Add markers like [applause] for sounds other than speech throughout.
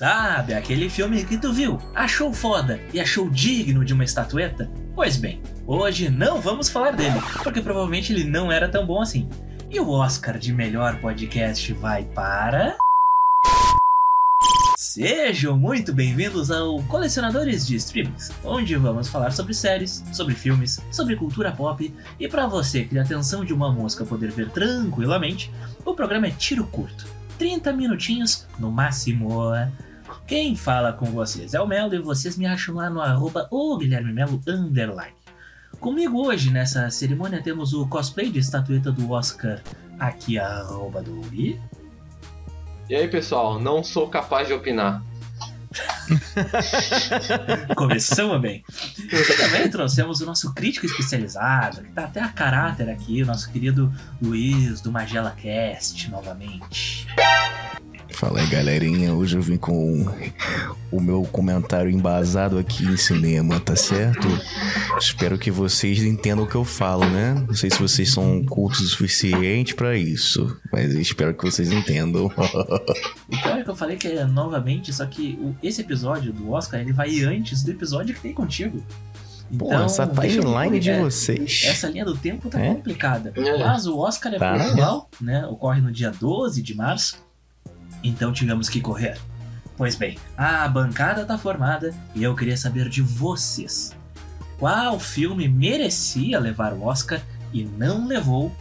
Sabe aquele filme que tu viu, achou foda e achou digno de uma estatueta? Pois bem, hoje não vamos falar dele, porque provavelmente ele não era tão bom assim. E o Oscar de melhor podcast vai para. Sejam muito bem-vindos ao Colecionadores de Streamings, onde vamos falar sobre séries, sobre filmes, sobre cultura pop e para você que a atenção de uma mosca poder ver tranquilamente, o programa é tiro curto, 30 minutinhos no máximo. Quem fala com vocês é o Melo e vocês me acham lá no arroba o Guilherme Melo underline. Comigo hoje nessa cerimônia temos o cosplay de estatueta do Oscar aqui arroba do Gui. E aí, pessoal, não sou capaz de opinar. [laughs] Começamos bem. E também trouxemos o nosso crítico especializado, que tá até a caráter aqui, o nosso querido Luiz do Magela Cast, novamente. Fala aí, galerinha. Hoje eu vim com o meu comentário embasado aqui em cinema, tá certo? Espero que vocês entendam o que eu falo, né? Não sei se vocês são cultos o suficiente para isso, mas espero que vocês entendam. o pior é que eu falei que é novamente, só que esse episódio do Oscar ele vai antes do episódio que tem contigo. Então, Pô, essa timeline de é, vocês. Essa linha do tempo tá é? complicada. Mas o Oscar é tá. pontual, né? Ocorre no dia 12 de março. Então tivemos que correr. Pois bem, a bancada tá formada e eu queria saber de vocês. Qual filme merecia levar o Oscar e não levou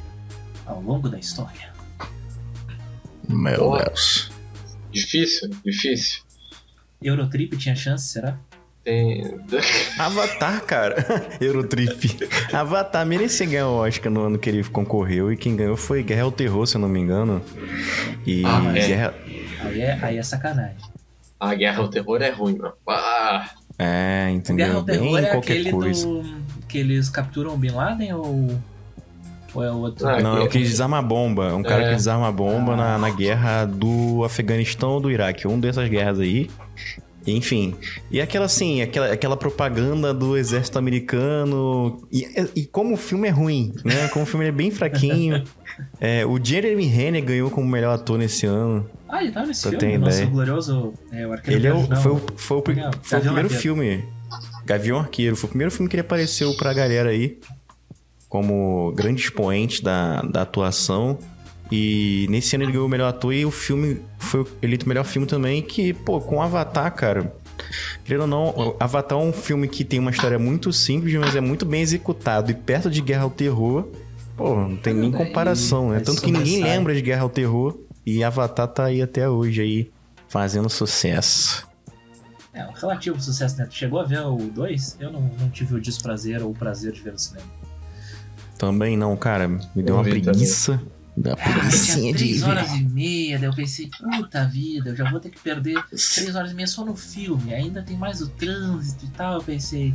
ao longo da história? Meu Deus. Difícil, difícil. Eurotrip tinha chance, será? Tem. [laughs] Avatar, cara. [laughs] Eurotrip. Avatar merecia ganhar o Oscar no ano que ele concorreu e quem ganhou foi Guerra ao Terror, se eu não me engano. E ah, é. Guerra. Aí é, aí é sacanagem. A Guerra ao Terror é ruim, mano. Ah. É, entendeu? Guerra ao Terror Bem é aquele coisa. do. que eles capturam o Bin Laden ou. Ou é outro? Ah, não, é o que desarma a bomba. Um cara é. que desarma a bomba ah. na, na guerra do Afeganistão ou do Iraque. Um dessas guerras aí. Enfim. E aquela assim, aquela, aquela propaganda do exército americano. E, e como o filme é ruim, né? Como o filme é bem fraquinho. [laughs] é, o Jeremy Renner ganhou como melhor ator nesse ano. Ah, ele tava nesse filme? Tem Nosso ideia. glorioso é, o Arqueiro Ele é o, foi, o, foi, o, foi o primeiro filme. Gavião Arqueiro. Foi o primeiro filme que ele apareceu pra galera aí. Como grande expoente da, da atuação. E nesse ano ele ganhou o melhor ator e o filme foi eleito o melhor filme também. Que, pô, com Avatar, cara. Querendo ou não, Avatar é um filme que tem uma história muito simples, mas é muito bem executado. E perto de Guerra ao Terror, pô, não tem nem comparação, né? Tanto que ninguém lembra de Guerra ao Terror. E Avatar tá aí até hoje aí, fazendo sucesso. É, um relativo sucesso, né? Tu chegou a ver o 2? Eu não, não tive o desprazer ou o prazer de ver no cinema. Também não, cara. Me deu uma preguiça. Também. Da preguiçinha de três horas e meia, daí eu pensei, puta vida, eu já vou ter que perder três horas e meia só no filme, ainda tem mais o trânsito e tal. Eu pensei,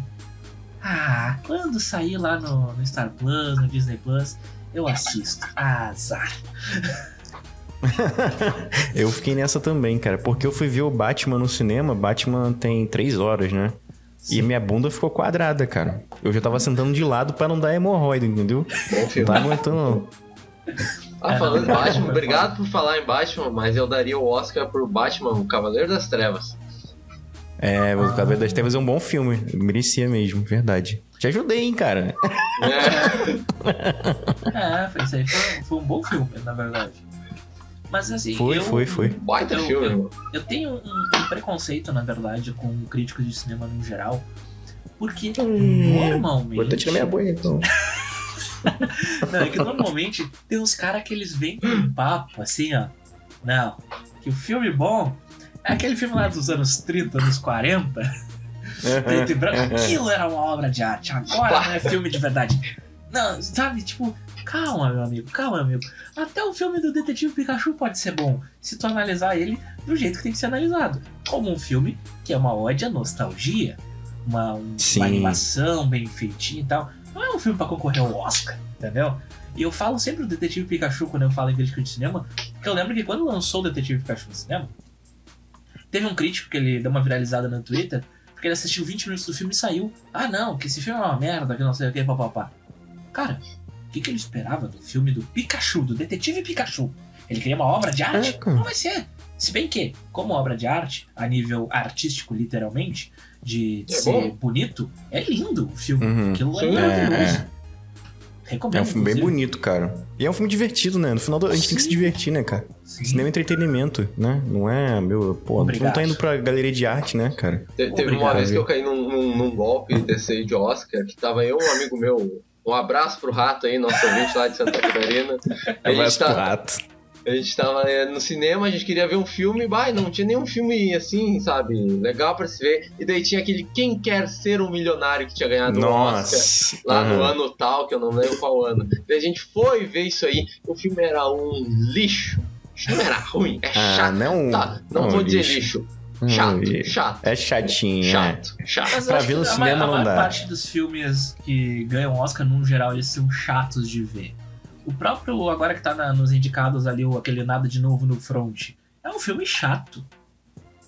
ah, quando sair lá no, no Star Plus, no Disney Plus, eu assisto. Azar. [laughs] eu fiquei nessa também, cara, porque eu fui ver o Batman no cinema, Batman tem três horas, né? Sim. E minha bunda ficou quadrada, cara. Eu já tava sentando de lado para não dar hemorroida, entendeu? Bom filme. Não tá aguentando. Ah, falando em Batman, obrigado por falar em Batman, mas eu daria o Oscar por Batman, o Cavaleiro das Trevas. É, o Cavaleiro das Trevas é um bom filme. Merecia mesmo, verdade. Te ajudei, hein, cara. É, [laughs] é foi, isso aí foi, foi, um bom filme, na verdade. Mas assim. Foi, eu, foi, foi. Baita eu, filme. Eu, eu tenho um, um, preconceito, na verdade, com críticos de cinema no geral. Porque hum, normalmente. Vou tirar minha boia, então. [laughs] Não, é que normalmente tem uns caras que eles vêm com um papo assim, ó. Não, que o filme bom é aquele filme lá dos anos 30, anos 40. preto e branco. Aquilo era uma obra de arte. Agora não é filme de verdade. Não, sabe? Tipo, calma, meu amigo, calma, meu amigo. Até o filme do Detetive Pikachu pode ser bom se tu analisar ele do jeito que tem que ser analisado. Como um filme que é uma à nostalgia. Uma, um, uma animação bem feitinha e tal. Não é um filme para concorrer ao Oscar, entendeu? E eu falo sempre do Detetive Pikachu quando eu falo em crítica de cinema, porque eu lembro que quando lançou o Detetive Pikachu no cinema, teve um crítico que ele deu uma viralizada no Twitter, porque ele assistiu 20 minutos do filme e saiu. Ah, não, que esse filme é uma merda, que não sei o que, papapá. Cara, o que, que ele esperava do filme do Pikachu, do Detetive Pikachu? Ele queria uma obra de arte? É, não vai ser. Se bem que, como obra de arte, a nível artístico, literalmente, de É ser bom. bonito, é lindo o filme. Uhum. Aquilo é maravilhoso. É, Recomendo. É um filme bem inclusive. bonito, cara. E é um filme divertido, né? No final do- a gente tem que se Sim. divertir, né, cara? Sim. Cinema é entretenimento, né? Não é, meu, pô, tu não tá indo pra galeria de arte, né, cara? Te- Teve uma Obrigado, vez que eu caí num, num- num golpe desse aí de Oscar, que tava eu um amigo meu. Um abraço pro rato aí, nosso ouvinte lá de Santa Catarina. Gente, [laughs] Abraço pro tá, rato. A gente tava é, no cinema, a gente queria ver um filme, bah, não tinha nenhum filme assim, sabe, legal pra se ver. E daí tinha aquele Quem Quer Ser um Milionário que tinha ganhado o Oscar. Nossa. Lá no Aham. ano tal, que eu não lembro qual ano. Daí a gente foi ver isso aí, o filme era um lixo. Não era ruim, é Ah, chato. não. Tá, não não, vou dizer lixo. lixo. Não, Chato, chato. É chatinho, é. Chato, chato. Mas eu Pra ver no a cinema ma- a não maior dá. parte dos filmes que ganham Oscar, no geral, eles são chatos de ver. O próprio, agora que tá na- nos indicados ali, o, aquele Nada de Novo no Front, é um filme chato.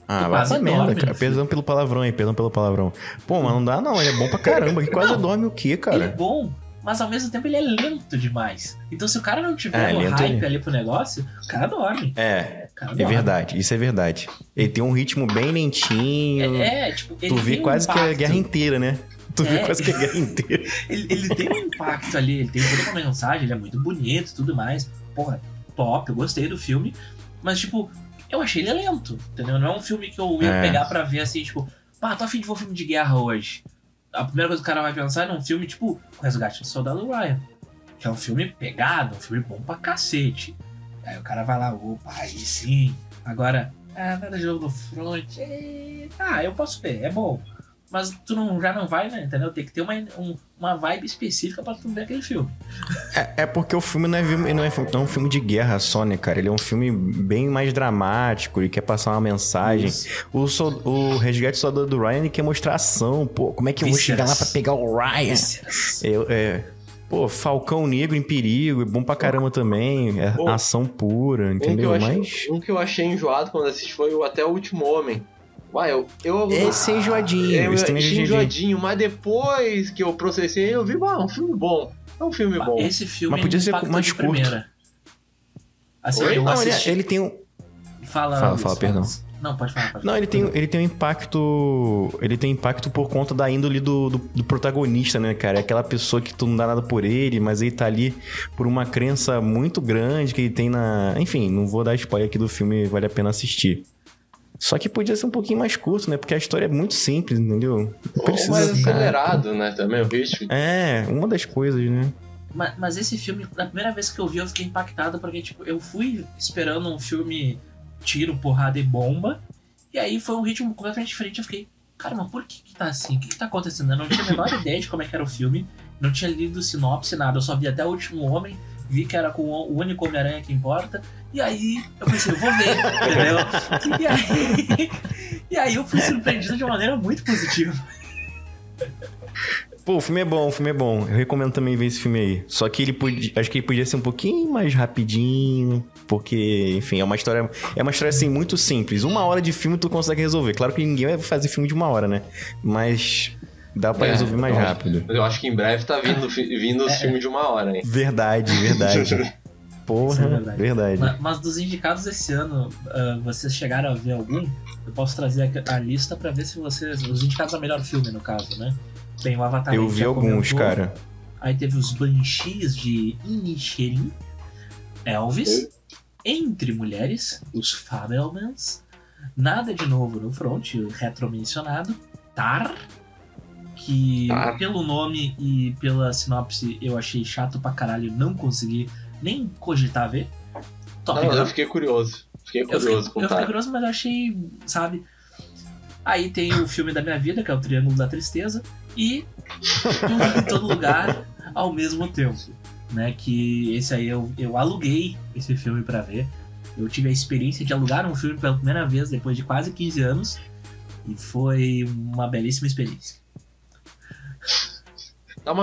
Ah, vai quase pra merda, cara. Perdão pelo palavrão aí, perdão pelo palavrão. Pô, mas não dá não, ele é bom pra caramba. Que quase Não. dorme o quê, Ele é cara? bom, mas ao mesmo tempo ele é lento demais. Então se o cara não tiver É, hype ele- ali pro negócio, o cara dorme. É, cara é dorme. verdade, isso é verdade. Ele tem um ritmo bem lentinho. É, é, tipo, tu vê tem um quase que é a guerra inteira, né? Tu É. quase que a guerra inteira. [laughs] Ele, ele tem um impacto ali, ele tem toda uma mensagem, ele é muito bonito e tudo mais. Porra, top, eu gostei do filme. Mas, tipo, eu achei ele lento, entendeu? Não é um filme que eu ia É. pegar pra ver assim, tipo, pá, tô afim de ver um filme de guerra hoje. A primeira coisa que o cara vai pensar é num filme, tipo, O Resgate do Soldado Ryan. Que é um filme pegado, um filme bom pra cacete. Aí o cara vai lá, opa, aí sim. Agora, ah, nada de novo no front. Ah, eu posso ver, é bom. Mas tu não, já não vai, né? Entendeu? Tem que ter uma, um- uma vibe específica pra tu ver aquele filme. É, é porque o filme não é, não, é, não é um filme de guerra só, né, cara? Ele é um filme bem mais dramático, ele quer passar uma mensagem. Isso. O, sol- o Resgate Soldado do Ryan ele quer mostrar ação, pô. Como é que eu vou chegar lá pra pegar o Ryan? Eu, é, pô, Falcão Negro em perigo, é bom pra caramba também. É Pô. ação pura, Um que, entendeu? achei, Mas. um que eu achei enjoado quando assisti foi o Até o Último Homem. Uai, eu. eu Esse é enjoadinho, eu esse é enjoadinho. enjoadinho, mas depois que eu processei, eu vi, ah, um filme bom. É um filme bom. Esse filme Mas podia ser mais curto. primeira. Assim, Oi? eu Não, ele, assisti... ele tem um. Fala, Fala, fala, perdão. Não, pode falar. Pode Não, falar. ele tem, ele tem um impacto. Ele tem impacto por conta da índole do, do, do protagonista, né, cara? É aquela pessoa que tu não dá nada por ele, mas ele tá ali por uma crença muito grande que ele tem na. Enfim, não vou dar spoiler aqui do filme, vale a pena assistir. Só que podia ser um pouquinho mais curto, né? Porque a história é muito simples, entendeu? Não Ou mais ficar- acelerado, né? Também o ritmo. É, uma das coisas, né? Mas, mas esse filme, na primeira vez que eu vi, eu fiquei impactado porque, tipo, eu fui esperando um filme tiro, porrada e bomba. E aí foi um ritmo completamente diferente. Eu fiquei, cara, mas por que, que tá assim? O que, que tá acontecendo? Eu não tinha a menor [laughs] ideia de como é que era o filme. Não tinha lido sinopse, nada. Eu só vi até o último homem. Vi que era com o único Homem-Aranha que importa. E aí eu pensei, eu vou ver, entendeu? [laughs] E aí, e aí eu fui surpreendido de uma maneira muito positiva. Pô, o filme é bom, o filme é bom. Eu recomendo também ver esse filme aí. Só que ele podia. Acho que ele podia ser um pouquinho mais rapidinho. Porque, enfim, é uma história. É uma história assim muito simples. Uma hora de filme tu consegue resolver. Claro que ninguém vai fazer filme de uma hora, né? Mas dá pra É, resolver mais eu acho- rápido. Mas eu acho que em breve tá vindo, vindo É. os filmes de uma hora, hein? Verdade, verdade. [laughs] Porra, é verdade. verdade. Ma- Mas dos indicados esse ano, ah, vocês chegaram a ver algum? Eu posso trazer aqui a lista pra ver se vocês. Os indicados a melhor filme, no caso, né? Tem o Avatar. Eu a vi alguns, comentou. cara. Aí teve os Banshees de Inisherin, Elvis, Entre Mulheres, os Fabelmans, Nada de Novo no Front, o retro-mencionado, Tar, que Tar. pelo nome e pela sinopse eu achei chato pra caralho, não consegui nem cogitar ver. Top Não, eu fiquei curioso. Fiquei Eu fiquei, curioso eu fiquei tá. curioso, mas eu achei, sabe? Aí tem o filme da minha vida, que é o Triângulo da Tristeza, e Tudo em Todo Lugar ao mesmo tempo. Né? Que esse aí eu, eu aluguei esse filme pra ver. Eu tive a experiência de alugar um filme pela primeira vez depois de quase 15 anos. E foi uma belíssima experiência.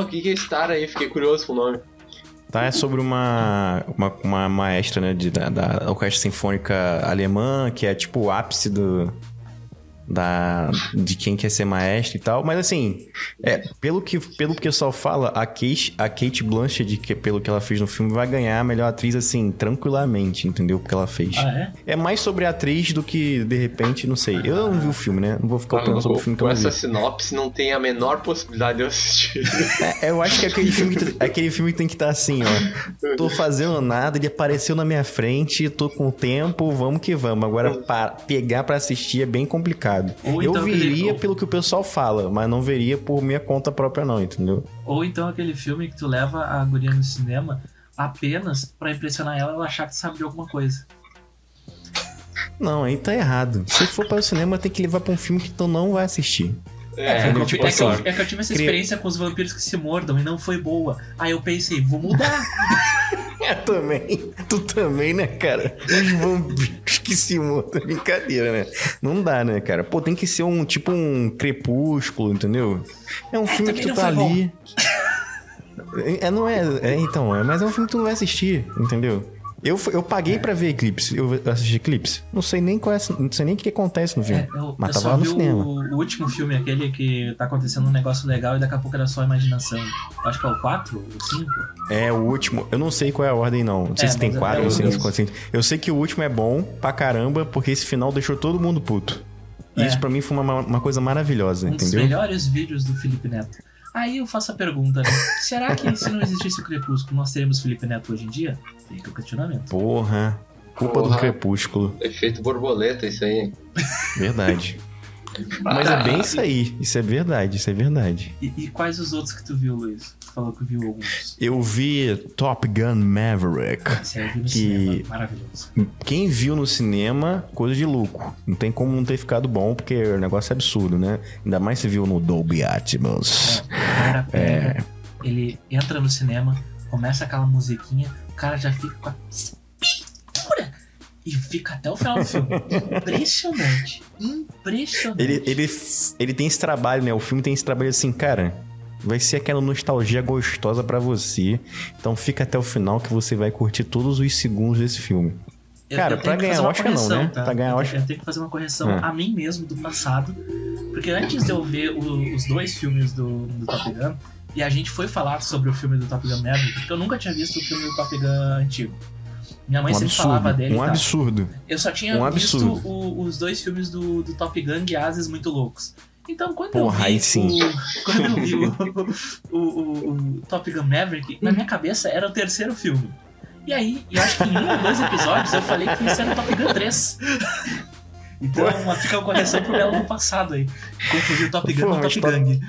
Que que é Star aí? Fiquei curioso com o nome. Tá, é sobre uma, uma, uma maestra, né, de, da, da Orquestra Sinfônica Alemã, que é tipo o ápice do, da de quem quer ser maestro e tal, mas assim, é, pelo que pelo que o pessoal fala, a Kate, a Kate Blanchett, que pelo que ela fez no filme, vai ganhar a melhor atriz assim, tranquilamente, entendeu? Porque ela fez. Ah, é? É mais sobre a atriz do que de repente, não sei. Eu não vi o filme, né? Não vou ficar Mano, opinando sobre o filme que eu com não vi. essa sinopse não tem a menor possibilidade de eu assistir. É, eu acho que é aquele filme que, aquele filme que tem que estar assim, ó. Tô fazendo nada, ele apareceu na minha frente, tô com tempo, vamos que vamos. Agora, pa- pegar pra assistir é bem complicado. Ou eu então aquele- veria ou- pelo que o pessoal fala, mas não veria por minha conta própria, não, entendeu? Ou então aquele filme que tu leva a guria no cinema apenas pra impressionar ela ela achar que sabe de alguma coisa. Não, aí tá errado. Se for para o cinema, tem que levar pra um filme que tu não vai assistir. É, É, que eu, tipo é, que eu, assim, é que eu tive essa experiência com os vampiros que se mordam e não foi boa. Aí eu pensei, vou mudar. [laughs] É, também. Tu também, né, cara? Os vampiros que se. [laughs] Brincadeira, né? Não dá, né, cara? Pô, tem que ser um tipo um crepúsculo, entendeu? É um filme também que tu tá ali. É, não é, é, então, é, mas é um filme que tu não vai assistir, entendeu? Eu, eu paguei pra ver Eclipse. Eu assisti Eclipse. Não sei nem qual é, não sei nem o que acontece no filme. É, eu, mas eu tava só lá no vi cinema. o, o último filme, aquele que tá acontecendo um negócio legal e daqui a pouco era só imaginação. Acho que é o 4, o 5. É, o último. Eu não sei qual é a ordem, não. Não sei É, se tem mas quatro, é não sei o- se quantos. Eu sei que o último é bom pra caramba, porque esse final deixou todo mundo puto. E É. isso pra mim foi uma, uma coisa maravilhosa, Um dos entendeu? melhores vídeos do Felipe Neto. Aí eu faço a pergunta, né? Será que se não existisse o Crepúsculo, nós teríamos Felipe Neto hoje em dia? Fica o questionamento. Porra. Culpa do Porra. crepúsculo. Efeito borboleta, isso aí. Verdade. [laughs] Mas é bem isso aí. [laughs] Isso é verdade, isso é verdade. E, e quais os outros que tu viu, Luiz? Tu falou que viu alguns. Eu vi Top Gun Maverick. Esse aí eu vi no Que- cinema. Maravilhoso. Quem viu no cinema, coisa de louco. Não tem como não ter ficado bom, porque o negócio é absurdo, né? Ainda mais se viu no Dolby Atmos. É, [laughs] pega, ele entra no cinema, começa aquela musiquinha, o cara já fica com a e fica até o final do filme. Impressionante. Impressionante. Ele, ele, ele tem esse trabalho, né? O filme tem esse trabalho assim, cara. Vai ser aquela nostalgia gostosa pra você. Então fica até o final que você vai curtir todos os segundos desse filme. Eu- Cara, eu pra ganhar Oscar não, correção, né? tá? Pra ganhar eu, Oscar- Eu tenho que fazer uma correção Ah. a mim mesmo do passado. Porque antes de eu ver o- os dois filmes do, do Top Gun, e a gente foi falar sobre o filme do Top Gun Maverick, porque eu nunca tinha visto o filme do Top Gun antigo. Minha mãe Um sempre falava absurdo. dele. e Um absurdo. Eu só tinha Um visto o- os dois filmes do, do Top Gun Guiazes muito loucos. Então, quando Porra, eu vi sim. O, [laughs] quando eu vi o, o, o- o Top Gun Maverick, na minha cabeça era o terceiro filme. E aí, eu acho que em um ou dois episódios eu falei que isso era o Top Gun 3. [laughs] Então, uma, fica uma correção pro Belo do passado aí. Confundir o Top Gun com o mas Top Top- Gang.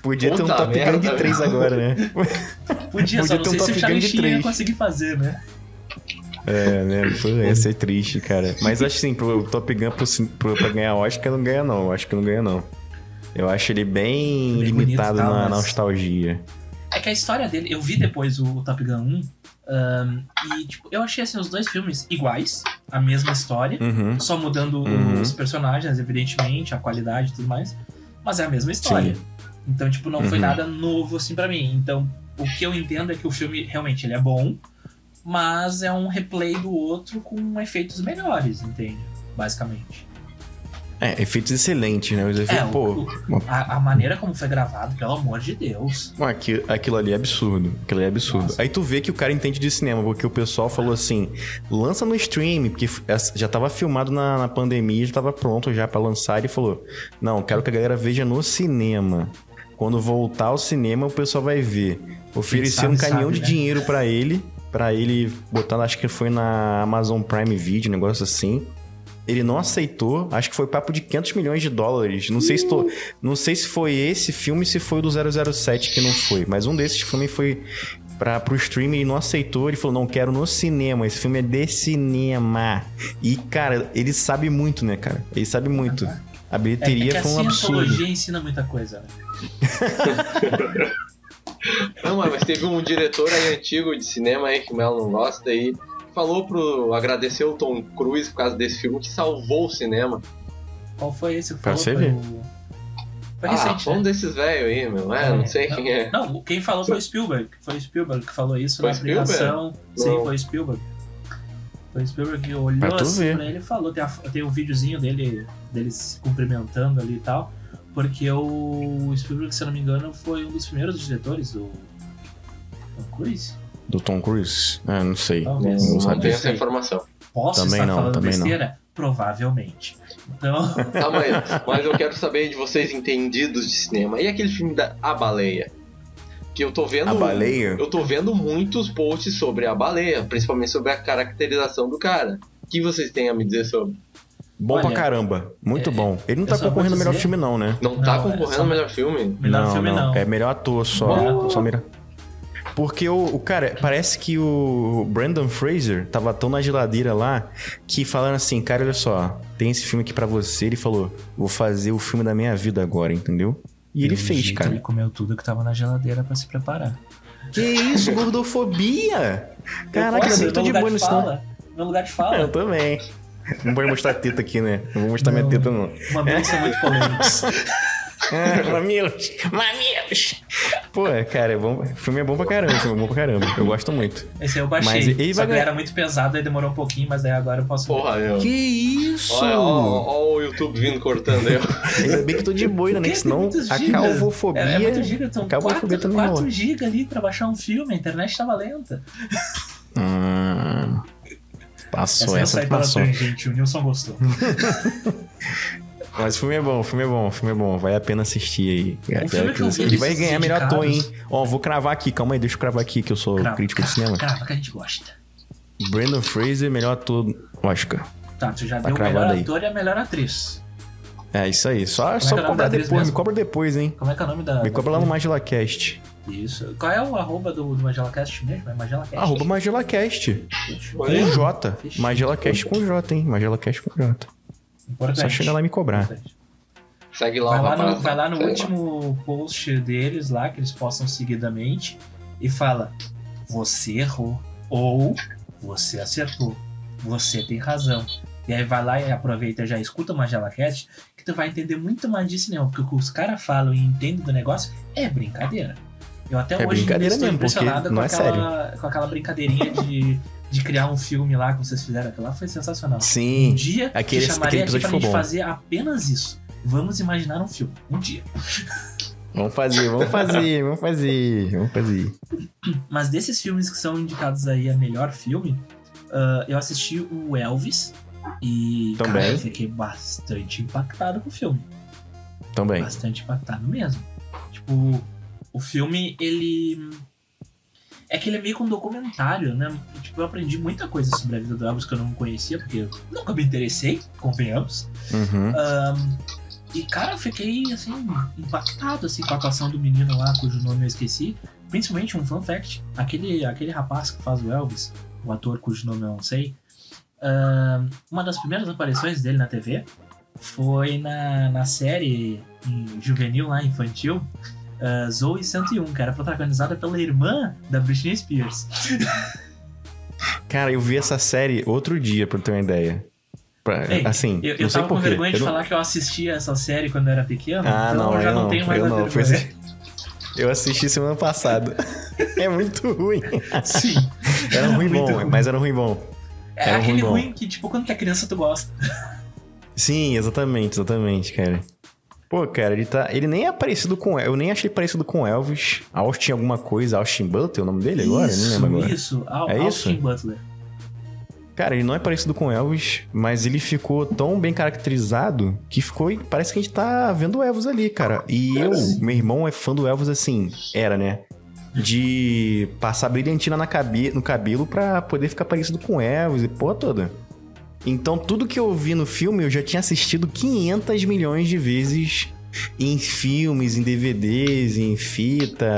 Podia ter um Top Gun merda, de 3 velho. agora, né? Podia, só não ter um sei se Top o Gun Charlie ia três. conseguir fazer, né? É, né? Pô, ia ser triste, cara. Mas acho [laughs] assim, pro Top Gun pro, pro, pra ganhar Oscar não ganha, não. Eu Acho que não ganha, não. Eu acho ele bem, Bem limitado bonito tal, na mas- nostalgia. É que a história dele, eu vi depois o, Top Gun 1, ahn, e tipo, eu achei assim, os dois filmes iguais, a mesma história, Uhum. só mudando Uhum. os personagens, evidentemente, a qualidade e tudo mais, mas é a mesma história. Sim. Então, tipo, não foi Uhum. nada novo assim pra mim. Então, o que eu entendo é que o filme realmente ele é bom, mas é um replay do outro com efeitos melhores, entende? Basicamente. É, efeitos excelentes, né? Os efeitos, É, o- pô, o- uma- A, a maneira como foi gravado, pelo amor de Deus. Mano, aquilo, aquilo ali é absurdo. Aquilo ali é absurdo. Nossa. Aí tu vê que o cara entende de cinema, porque o pessoal falou assim: lança no stream, porque já tava filmado na, na pandemia, já tava pronto já pra lançar. Ele falou: Não, quero que a galera veja no cinema. Quando voltar ao cinema, o pessoal vai ver. Oferecer um caminhão sabe, de né? dinheiro pra ele, pra ele botar, acho que foi na Amazon Prime Video, um negócio assim. Ele não aceitou, acho que foi papo de 500 milhões de dólares. Não sei se tô, não sei se foi esse filme, se foi o do 007 que não foi, mas um desses filmes foi para pro streaming e não aceitou. Ele falou: "Não quero no cinema, esse filme é de cinema". E cara, ele sabe muito, né, cara? Ele sabe muito. A É, bilheteria é a foi um absurdo. cientologia ensina muita coisa, né? [laughs] Não, mas teve um diretor aí antigo de cinema aí que o Melo não gosta aí. Falou pro. agradeceu o Tom Cruise por causa desse filme que salvou o cinema. Qual foi esse que Pra falou? você Foi ver. o- Foi ah, recente, um né? desses velhos aí, meu. É, não sei quem é. Não, quem falou foi o Spielberg. Foi o Spielberg que falou isso Foi na Spielberg? aplicação. Sim, Não. foi o Spielberg. Foi o Spielberg que olhou Pra assim ver. pra ele e falou. Tem, a, tem um videozinho dele, dele se cumprimentando ali e tal. Porque o Spielberg, se eu não me engano, foi um dos primeiros diretores do Tom Cruise. Do Tom Cruise? Ah, não sei. Talvez. Não Não sabia. tenho essa informação. Posso Também estar não, falando também não. besteira? Provavelmente. Então, [laughs] Tá, mas, mas eu quero saber de vocês entendidos de cinema. E aquele filme da A Baleia? Que eu tô vendo. A baleia? Eu tô vendo muitos posts sobre a baleia, principalmente sobre a caracterização do cara. O que vocês têm a me dizer sobre? Bom Olha, pra caramba. Muito é, bom. Ele não eu tá concorrendo ao melhor filme, não, né? Não, tá Não, é concorrendo ao melhor filme? melhor filme não. É melhor ator só. Bom. Só mira. Porque o, o cara, parece que o Brandon Fraser tava tão na geladeira lá que falaram assim, cara, olha só, tem esse filme aqui pra você. Ele falou, vou fazer o filme da minha vida agora, entendeu? E ele fez, jeito, cara. Ele comeu tudo que tava na geladeira pra se preparar. Que isso, gordofobia? Caraca, eu posso, que tô de boa nisso, não. fala. Meu lugar de fala. Eu também. Não pode mostrar teta aqui, né? Não vou mostrar minha Não. teta, não. Mamilos são muito polêmicos. Ah, mamilos! Mamilos! Pô, cara, é bom. O filme é bom pra caramba, o filme é bom pra caramba. Eu gosto muito. Esse aí eu baixei. Mas ele Só que era muito pesado, aí demorou um pouquinho, mas aí agora eu posso. Porra, meu. Que isso? Olha, o YouTube vindo cortando aí. Ainda bem que eu tô de boina, né? Que senão a calvofobia. É, é muito giga, calvofobia 4, também rola. 4 GB ali pra baixar um filme, a internet tava lenta. Hum, passou, Essa eu essa pela passou. tangente, o Nilson gostou. [laughs] Mas o filme é bom, o filme é bom, o filme é bom. Vale a pena assistir aí. O filme que eu vi Ele vai ganhar melhor ator, hein? Ó, vou cravar aqui, calma aí, deixa eu cravar aqui que eu sou Crava, crítico de crava, cinema. Crava que a gente gosta. Brandon Fraser, melhor ator Oscar. Tá, tu já Tá deu o melhor aí. ator e a melhor atriz. É isso aí. Só, é só que é cobrar da depois, me mesmo? cobra depois, hein? Como é que é o nome da. Me da cobra lá no atriz? Isso. Qual é o arroba do, do MagelaCast mesmo? É MagelaCast. Arroba MagelaCast. Com? J. MagelaCast com J, hein? MagelaCast com J. Importante. Só chegar lá e me cobrar. Importante. Segue lá Vai o lá, rapaz. no, vai lá no último post deles lá, que eles postam seguidamente, e fala: Você errou. Ou você acertou. Você tem razão. E aí vai lá e aproveita e já escuta o MagelaCast, que tu vai entender muito mais de cinema, porque o que os caras falam e entendem do negócio é brincadeira. Eu até É hoje brincadeira estou mesmo, porque impressionado com, é aquela, com aquela brincadeirinha de, de criar um filme lá que vocês fizeram. Aquilo lá foi sensacional. Um Sim. dia Aquele- te aquele chamaria aqui pra gente bom. fazer apenas isso. Vamos imaginar um filme. Um dia. Vamos fazer, vamos fazer, vamos fazer, vamos fazer. Mas desses filmes que são indicados aí a melhor filme, ah, eu assisti o Elvis e Também. cara, eu fiquei bastante impactado com o filme. Também. Bastante impactado mesmo. Tipo, o filme, ele. É que ele é meio que um documentário, né? Tipo, eu aprendi muita coisa sobre a vida do Elvis que eu não conhecia, porque eu nunca me interessei, convenhamos. Uhum. Ahn, e, cara, eu fiquei, assim, impactado, assim, com a atuação do menino lá, cujo nome eu esqueci. Principalmente um fun fact, aquele, aquele rapaz que faz o Elvis, o ator cujo nome eu não sei, ahn, uma das primeiras aparições dele na TV foi na, na série juvenil lá, infantil, ah, Zoe 101, que era protagonizada pela irmã da Britney Spears. Cara, eu vi essa série outro dia, pra ter uma ideia. Pra- Ei, assim, Eu, eu tava com porquê. vergonha de Eu não- falar que eu assistia essa série quando eu era pequeno, Ah, então não, eu já não, não, tenho mais eu não. Foi assim- [laughs] Eu assisti semana passada. [laughs] é muito ruim. Sim. [laughs] Era ruim bom, ruim. mas era ruim bom. É Era um aquele ruim ruim que, tipo, quando tu é criança, tu gosta. Sim, exatamente, exatamente, cara. Pô, cara, ele tá. Ele nem é parecido com. Eu nem achei parecido com Elvis. Austin alguma coisa, Austin Butler, o nome dele agora? isso, não lembro agora. isso. Al É isso? Austin Butler. Cara, ele não é parecido com Elvis, mas ele ficou tão bem caracterizado que ficou. Parece que a gente tá vendo o Elvis ali, cara. E eu, meu irmão é fã do Elvis assim, era, né? De passar brilhantina na cabe no cabelo pra poder ficar parecido com Elvis e porra toda. Então, tudo que eu vi no filme eu já tinha assistido 500 milhões de vezes em filmes, em DVDs, em fita,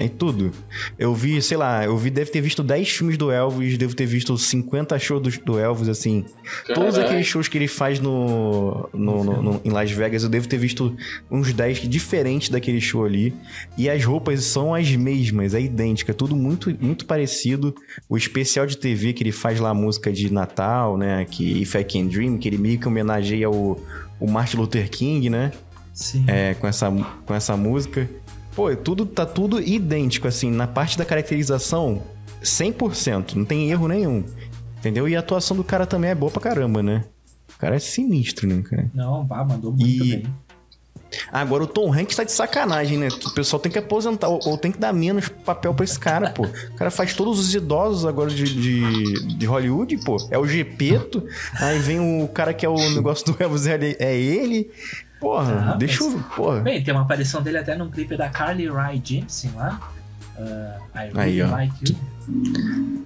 em tudo. Eu vi, sei lá, eu vi, deve ter visto 10 filmes do Elvis, devo ter visto 50 shows do, do Elvis, assim. Todos Caralho. aqueles shows que ele faz no, no, no- no- em Las Vegas, eu devo ter visto uns 10 diferentes daquele show ali. E as roupas são as mesmas, é idêntica, tudo muito, muito parecido. O especial de TV que ele faz lá, a música de Natal, né? Que If I Can Dream, que ele meio que homenageia o, o Martin Luther King, né? É, com, essa, com essa música. Pô, tudo, tá tudo idêntico, assim. Na parte da caracterização, 100%. Não tem erro nenhum. Entendeu? E a atuação do cara também é boa pra caramba, né? O cara é sinistro, né, cara? Não, pá, mandou muito E- bem. Agora o Tom Hanks tá de sacanagem, né? O pessoal tem que aposentar, ou, ou tem que dar menos papel pra esse cara, pô. O cara faz todos os idosos agora de, de, de Hollywood, pô. É o Gepeto, aí vem o cara que é o negócio do Elvis, é é ele. Porra, Ah, deixa eu. Porra. Bem, tem uma aparição dele até num clipe da Carly Rae Jepsen lá. Uh, I really Aí, ó. like you.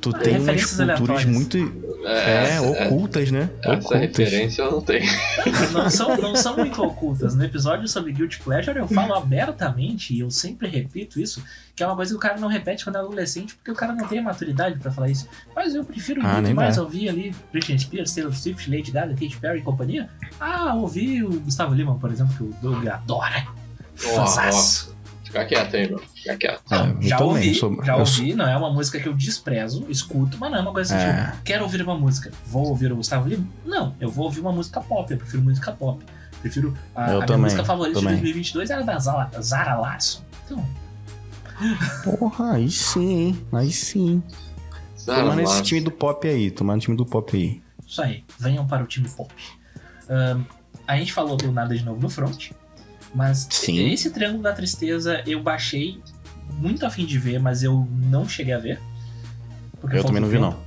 Tu Ah, tem umas culturas aleatórias. muito. É, essa- ocultas, né? Essa ocultas. referência eu não tenho. [laughs] Não são, não são muito ocultas. No episódio sobre Guilty Pleasure eu falo abertamente, e eu sempre repito isso, que é uma coisa que o cara não repete quando é adolescente, porque o cara não tem a maturidade pra falar isso. Mas eu prefiro Ah, muito mais dá. ouvir ali Britney Spears, Taylor Swift, Lady Gaga, Katy Perry e companhia. Ah, ouvir o Gustavo Lima, por exemplo, que o Doug adora. Ó, Fanzaço. Fica quieto aí, mano. Fica quieto. Ah, eu Já ouvi, sou- já eu ouvi, não é uma música que eu desprezo, escuto, mas não é uma coisa assim, É. tipo, quero ouvir uma música, vou ouvir o Gustavo Lima? Não, eu vou ouvir uma música pop, eu prefiro música pop. Prefiro. A, Eu a minha também, música favorita também. de 2022 era da Zara, Zara Larson. Então, Porra, aí sim, hein? Aí sim. Tomar nesse mas- time do pop aí, tomar no time do pop aí. isso aí, venham para o time pop. Ahn, a gente falou do Nada de Novo no Front, mas Sim. esse Triângulo da Tristeza eu baixei muito a fim de ver, mas eu não cheguei a ver. Porque Eu também não vi, faltou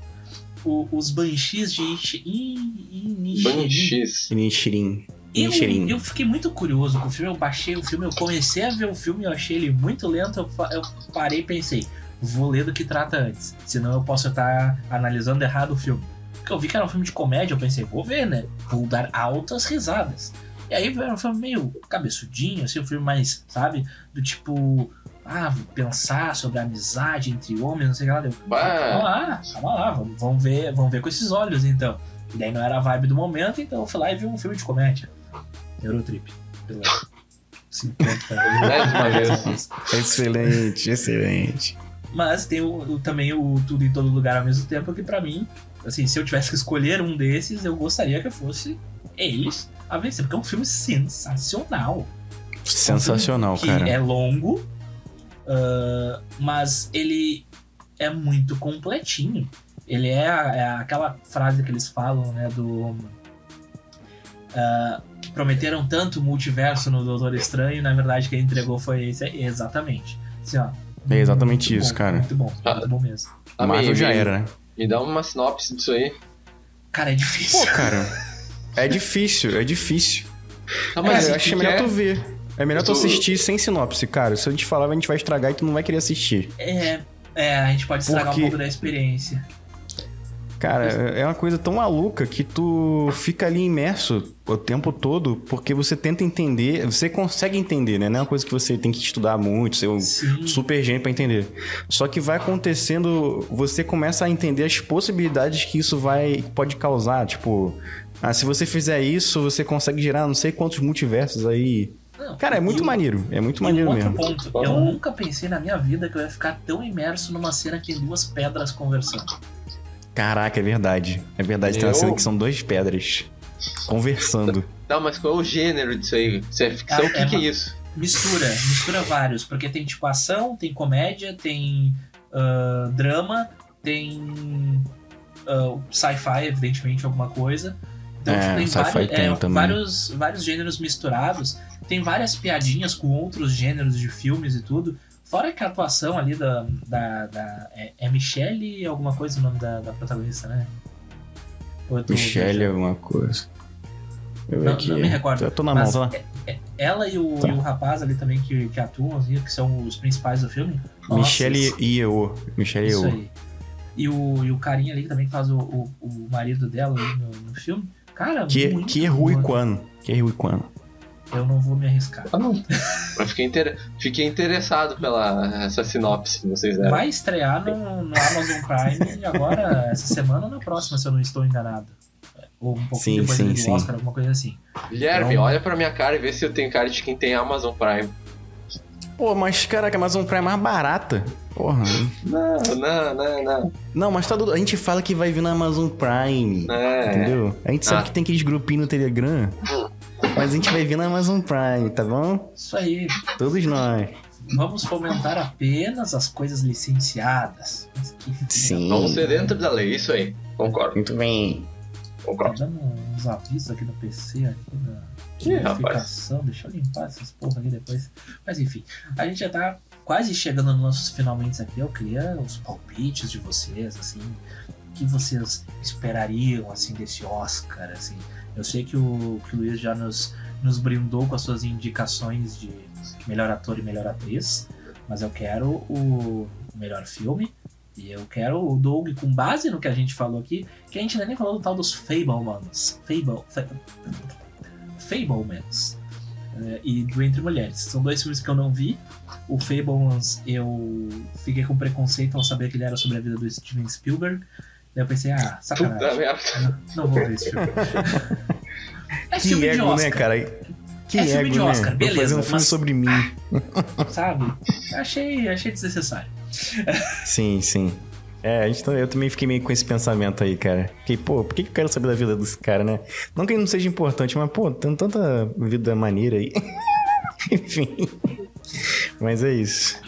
não. o- os Banshees de Ishi- I- Inisherin. Banshees. Inishirin. Eu, Inishirin. eu fiquei muito curioso com o filme, eu baixei o filme, eu comecei a ver o filme, eu achei ele muito lento, eu, eu parei e pensei, vou ler do que trata antes, senão eu posso estar analisando errado o filme. Porque eu vi que era um filme de comédia, eu pensei, vou ver, né? Vou dar altas risadas. E aí era um filme meio cabeçudinho, assim, um filme mais, sabe? Do tipo, ah, pensar sobre a amizade entre homens, não sei o que lá. Eu, Bah. calma lá, calma lá, vamos, vamos ver, vamos ver com esses olhos então. E daí não era a vibe do momento, então eu fui lá e vi um filme de comédia. Eurotrip. Pela [laughs] 50 Décima vez. Excelente, excelente. Mas tem o, o- também o Tudo em Todo Lugar ao mesmo tempo, que pra mim, assim, se eu tivesse que escolher um desses, eu gostaria que fosse eles a vencer, porque é um filme sensacional. Sensacional, que cara. é longo, ah, mas ele é muito completinho. Ele é, a- é aquela frase que eles falam, né, do... ah, que prometeram tanto multiverso no Doutor Estranho, e na verdade quem entregou foi esse aí, exatamente. Assim, ó, É exatamente isso, bom, cara. Muito bom, muito bom mesmo. Marvel já me- era, né? Me dá uma sinopse disso aí. Cara, é difícil. Pô, cara. [laughs] É difícil, é difícil. Cara, assim, eu acho que é que melhor é? tu ver. É melhor tu Tu- assistir sem sinopse, cara. Se a gente falar, a gente vai estragar e tu não vai querer assistir. É, é, a gente pode estragar Porque- um pouco da experiência. Cara, é uma coisa tão maluca que tu fica ali imerso o tempo todo porque você tenta entender, você consegue entender, né? Não é uma coisa que você tem que estudar muito, ser um Sim. super gênio pra entender. Só que vai acontecendo, você começa a entender as possibilidades que isso vai pode causar, tipo, ah, se você fizer isso, você consegue gerar não sei quantos multiversos aí. Não, Cara, é muito e o- maneiro, é muito maneiro outro mesmo. ponto, eu nunca pensei na minha vida que eu ia ficar tão imerso numa cena que tem duas pedras conversando. Caraca, é verdade. É verdade, tem uma Eu- cena que são duas pedras conversando. [laughs] Não, mas qual é o gênero disso aí? Se é ficção, Ah, o que, é que é uma- isso? Mistura, mistura vários, porque tem tipo ação, tem comédia, tem ah, drama, tem ah, sci-fi, evidentemente, alguma coisa. Então, É, tipo, tem, vários, tem é, vários, vários gêneros misturados. Tem várias piadinhas com outros gêneros de filmes e tudo. Fora que a atuação ali da. da, da- é, é Michelle alguma coisa o nome da, da protagonista, né? Michelle, alguma coisa. Eu Não- não me recordo, Eu tô na mão, tá? é- é- ela e o, Tá. e o rapaz ali também que, que atuam, assim, que são os principais do filme. Nossa, Michelle e eu. Michelle e Isso eu. aí. E o, e o carinha ali que também faz o, o, o marido dela ali no, no filme. Cara, Que, muito que é Rui bom. Quano. Que é Rui Quano. Eu não vou me arriscar. Ah, não. Mas fiquei, inter... fiquei interessado pela essa sinopse que vocês deram. Vai estrear no, no Amazon Prime [laughs] agora, essa semana ou na próxima, se eu não estou enganado. Ou um pouco Sim, depois sim, do sim. Oscar, alguma coisa assim. Guilherme, Então- olha pra minha cara e vê se eu tenho cara de quem tem Amazon Prime. Pô, mas caraca, a Amazon Prime é mais barata. Porra. Não, não, não, não. Não, mas tá. A gente fala que vai vir na Amazon Prime. É. Entendeu? A gente sabe Ah. que tem aqueles grupinhos no Telegram. Mas a gente vai vir na Amazon Prime, tá bom? Isso aí. Todos nós. vamos fomentar apenas as coisas licenciadas. Sim. Vamos ser dentro da lei, isso aí. Concordo, Muito bem. Tá dando uns avisos aqui no PC, aqui da Ih, notificação. Deixa eu limpar essas porra aqui depois. Mas enfim, a gente já tá quase chegando nos nossos finalmente aqui. Eu queria os palpites de vocês, assim. O que vocês esperariam, assim, desse Oscar, assim. Eu sei que o, que o Luiz já nos, nos brindou com as suas indicações de melhor ator e melhor atriz. Mas eu quero o melhor filme. E eu quero o Doug com base no que a gente falou aqui, que a gente ainda nem falou do tal dos Fablemans. Fable, Fa- Fablemans. É, e do Entre Mulheres. São dois filmes que eu não vi. O Fablemans eu fiquei com preconceito ao saber que ele era sobre a vida do Steven Spielberg. Daí eu pensei, ah, sacanagem. Não, não vou ver esse filme. [laughs] É Que filme de ego, Oscar, né, cara? Que É filme ego, de né? Oscar, Vou beleza, fazer um filme mas- sobre mim. [laughs] sabe? Achei, achei desnecessário. Sim, sim. É, a gente, eu também fiquei meio com esse pensamento aí, cara. Fiquei, pô, por que que eu quero saber da vida desse cara, né? Não que ele não seja importante, mas, pô, tem tanta vida maneira aí. [laughs] Enfim. Mas é isso.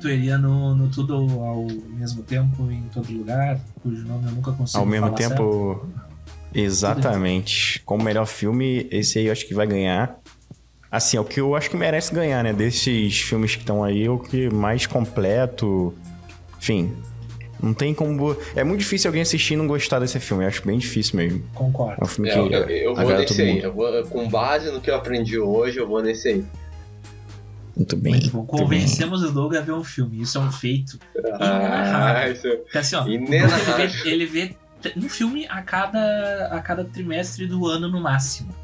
Tu iria no, no tudo ao mesmo tempo, em todo lugar, cujo nome eu nunca consigo Ao mesmo falar certo. tempo. Exatamente. Como melhor filme, esse aí eu acho que vai ganhar. Assim, é o que eu acho que merece ganhar, né? Desses filmes que estão aí, é o que mais completo. Enfim. Não tem como. É muito difícil alguém assistir e não gostar desse filme. Eu acho bem difícil mesmo. Concordo. É um filme É, que eu, eu- eu vou nesse todo aí. mundo. Eu vou, com base no que eu aprendi hoje, eu vou nesse aí. Muito bem. Muito bom. muito bem. Convencemos o Doug a ver um filme. Isso é um feito. Ah, isso. Porque assim, ó, ele vê, ele vê um filme a cada, a cada trimestre do ano no máximo.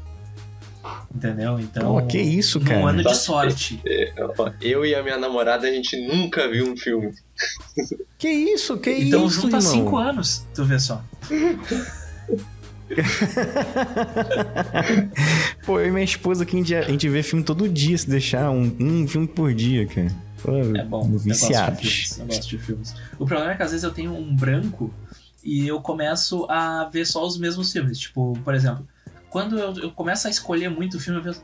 Entendeu? Então. Pô, que isso, cara? ano de sorte. [laughs] Eu e a minha namorada, a gente nunca viu um filme. [laughs] Que isso? Que Então, isso, junto há irmão? cinco anos, tu vê só. [laughs] Pô, eu e minha esposa aqui, a gente, a gente vê filme todo dia, se deixar um, um filme por dia, cara. Pô, É bom. Eu gosto, de Viciados. filmes, eu gosto de filmes. O problema é que às vezes eu tenho um branco e eu começo a ver só os mesmos filmes. Tipo, por exemplo, quando eu, eu começo a escolher muito filme, eu penso.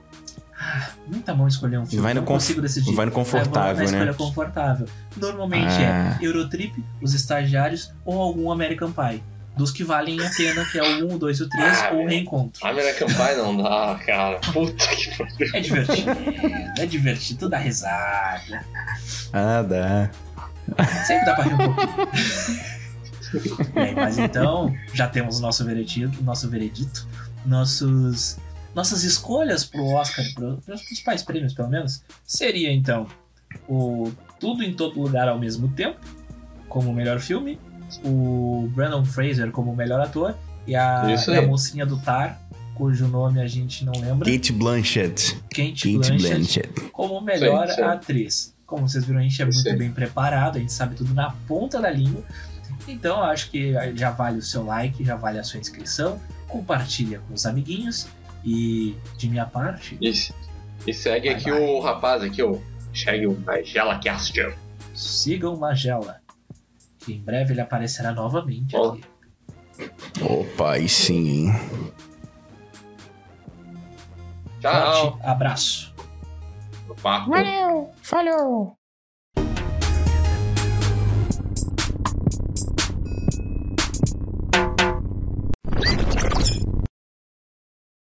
Ah, muita mão escolher um filme. Vai no não conf- consigo decidir. vai no vou confortável, na escolha né? confortável. Normalmente Ah. é Eurotrip, Os Estagiários ou algum American Pie. Dos que valem a pena, que é o 1, o 2 e o 3, Ah, ou o. Reencontro. American Pie não dá, cara. Puta que pariu. É divertido. é divertido, dá risada. Ah, dá. Sempre dá pra rir um pouquinho. Bem, mas então, já temos o nosso veredito, nosso veredito, nossos, nossas escolhas pro Oscar, pro, pros principais prêmios, pelo menos, seria então o Tudo em Todo Lugar ao mesmo tempo, como o melhor filme, o Brandon Fraser como o melhor ator, e a, e a mocinha do Tar, cujo nome a gente não lembra, Kate Blanchett. Kate Kate Blanchett, Blanchett. como melhor Sim, sim. atriz. Como vocês viram, a gente é muito bem preparado, a gente sabe tudo na ponta da língua. Então eu acho que já vale o seu like, já vale a sua inscrição, compartilha com os amiguinhos e de minha parte, Isso. E segue Vai, aqui vai. o rapaz aqui, o. Segue o Magela Cast. sigam Magela, que em breve ele aparecerá novamente Ó. aqui. Opa, aí sim? Tchau. Forte abraço. Papo. Valeu, falou.